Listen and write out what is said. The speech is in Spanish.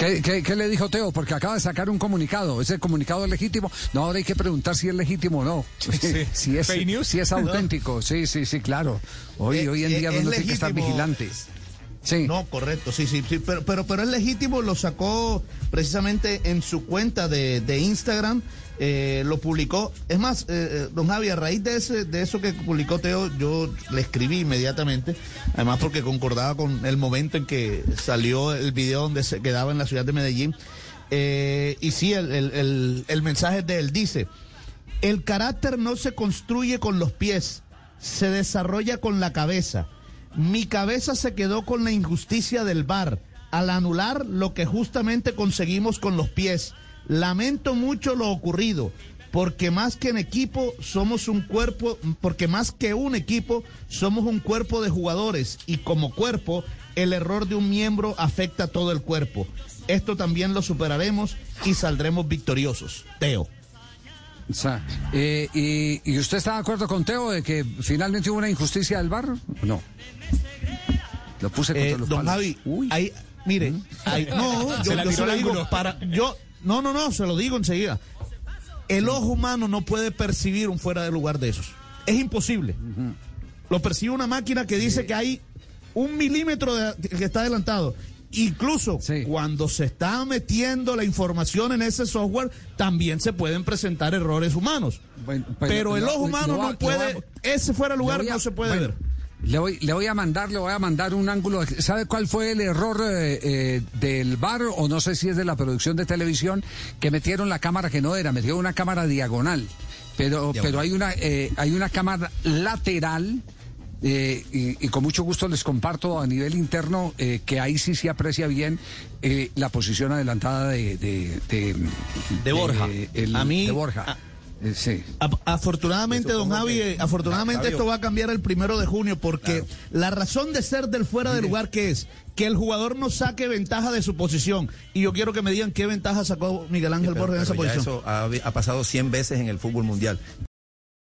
¿Qué, qué, qué le dijo Teo? Porque acaba de sacar un comunicado. ¿Ese comunicado es legítimo? No, ahora hay que preguntar si es legítimo o no. si, es, ¿Fake news? si es auténtico. Sí, sí, sí, claro. Hoy, Eh, hoy en eh, día es uno tiene que estar legítimo. Sí. No, correcto, sí, sí, sí, pero, pero, pero es legítimo, lo sacó precisamente en su cuenta de, de Instagram, eh, lo publicó. Es más, eh, eh, don Javi, a raíz de, ese, de eso que publicó Teo, yo le escribí inmediatamente, además porque concordaba con el momento en que salió el video donde se quedaba en la ciudad de Medellín. Eh, y sí, el, el, el, el mensaje de él dice, el carácter no se construye con los pies, se desarrolla con la cabeza. Mi cabeza se quedó con la injusticia del VAR al anular lo que justamente conseguimos con los pies. Lamento mucho lo ocurrido, porque más que en equipo somos un cuerpo, porque más que un equipo somos un cuerpo de jugadores y como cuerpo el error de un miembro afecta a todo el cuerpo. Esto también lo superaremos y saldremos victoriosos. Teo. O sea, eh, y, ¿Y usted está de acuerdo con Teo de que finalmente hubo una injusticia del bar? No. Lo puse contra Eh, los don palos. Javi, Uy. ahí, mire, ahí- no, yo, Se yo lo digo para, yo, no, no, no, se lo digo enseguida. El ojo humano no puede percibir un fuera de lugar de esos. Es imposible. Lo percibe una máquina que dice que hay un milímetro de- que está adelantado. Incluso Sí. cuando se está metiendo la información en ese software, también se pueden presentar errores humanos. Bueno, pues, pero el ojo humano no puede, voy ese fuera lugar a- no se puede bueno, ver. Le voy, le voy a mandar, le voy a mandar un ángulo. ¿Sabe cuál fue el error eh, eh, del bar o no sé si es de la producción de televisión que metieron la cámara que no era, metieron una cámara diagonal, pero pero hay una eh, hay una cámara lateral. Eh, y, y con mucho gusto les comparto a nivel interno eh, que ahí sí se aprecia bien eh, la posición adelantada de de, de, De Borja. el- A mí- de Borja. a- Eh, sí. A- Afortunadamente, don Javi, eh, afortunadamente esto va a cambiar el primero de junio porque la razón de ser del fuera de lugar que es que el jugador no saque ventaja de su posición. Y yo quiero que me digan qué ventaja sacó Miguel Ángel Pero- Borja en esa posición. eso ha, ha pasado 100 veces en el fútbol mundial.